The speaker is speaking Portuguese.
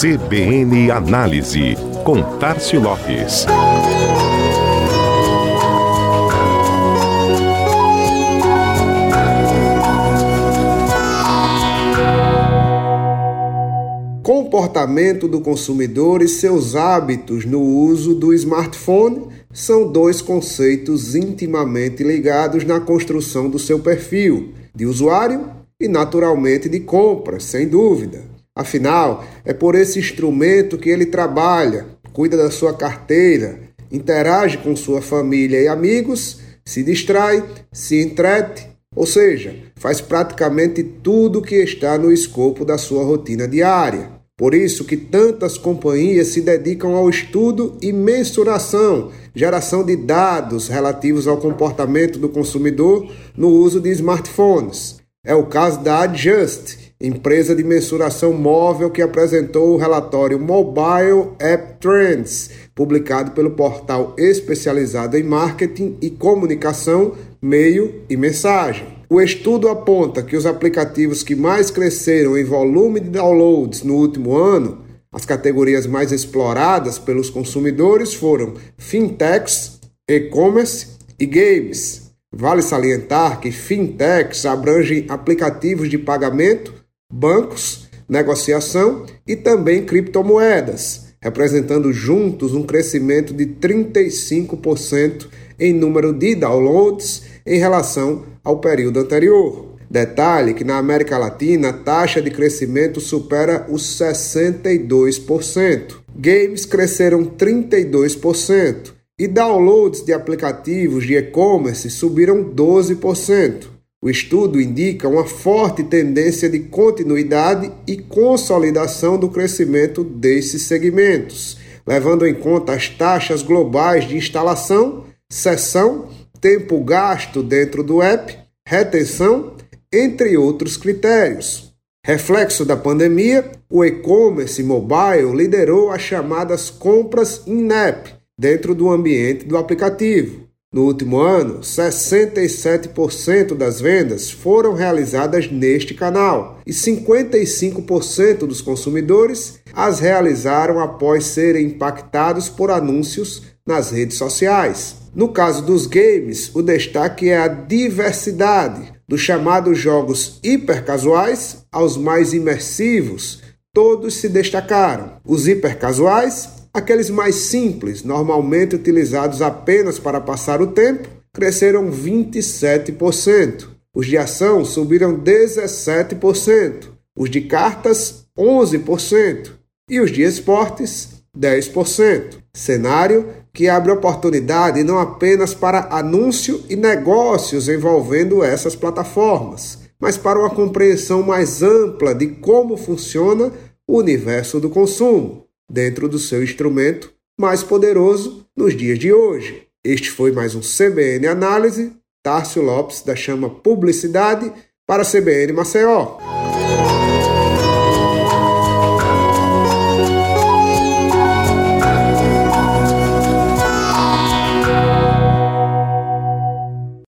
CBN Análise, com Tarcio Lopes. Comportamento do consumidor e seus hábitos no uso do smartphone são dois conceitos intimamente ligados na construção do seu perfil de usuário e, naturalmente, de compra, sem dúvida. Afinal, é por esse instrumento que ele trabalha, cuida da sua carteira, interage com sua família e amigos, se distrai, se entrete, ou seja, faz praticamente tudo que está no escopo da sua rotina diária. Por isso que tantas companhias se dedicam ao estudo e mensuração, geração de dados relativos ao comportamento do consumidor no uso de smartphones. É o caso da Adjust, empresa de mensuração móvel que apresentou o relatório Mobile App Trends, publicado pelo portal especializado em marketing e comunicação, meio e mensagem. O estudo aponta que os aplicativos que mais cresceram em volume de downloads no último ano, as categorias mais exploradas pelos consumidores foram fintechs, e-commerce e games. Vale salientar que fintechs abrangem aplicativos de pagamento, bancos, negociação e também criptomoedas, representando juntos um crescimento de 35% em número de downloads em relação ao período anterior. Detalhe que na América Latina a taxa de crescimento supera os 62%. Games cresceram 32% e downloads de aplicativos de e-commerce subiram 12%. O estudo indica uma forte tendência de continuidade e consolidação do crescimento desses segmentos, levando em conta as taxas globais de instalação, sessão tempo gasto dentro do app, retenção, entre outros critérios. Reflexo da pandemia, o e-commerce mobile liderou as chamadas compras in-app dentro do ambiente do aplicativo. No último ano, 67% das vendas foram realizadas neste canal e 55% dos consumidores as realizaram após serem impactados por anúncios nas redes sociais. No caso dos games, o destaque é a diversidade, dos chamados jogos hipercasuais aos mais imersivos, todos se destacaram. Os hipercasuais, aqueles mais simples, normalmente utilizados apenas para passar o tempo, cresceram 27%. Os de ação subiram 17%, os de cartas 11% e os de esportes 10%. Cenário que abre oportunidade não apenas para anúncio e negócios envolvendo essas plataformas, mas para uma compreensão mais ampla de como funciona o universo do consumo, dentro do seu instrumento mais poderoso nos dias de hoje. Este foi mais um CBN Análise. Tárcio Lopes da Chama Publicidade para CBN Maceió.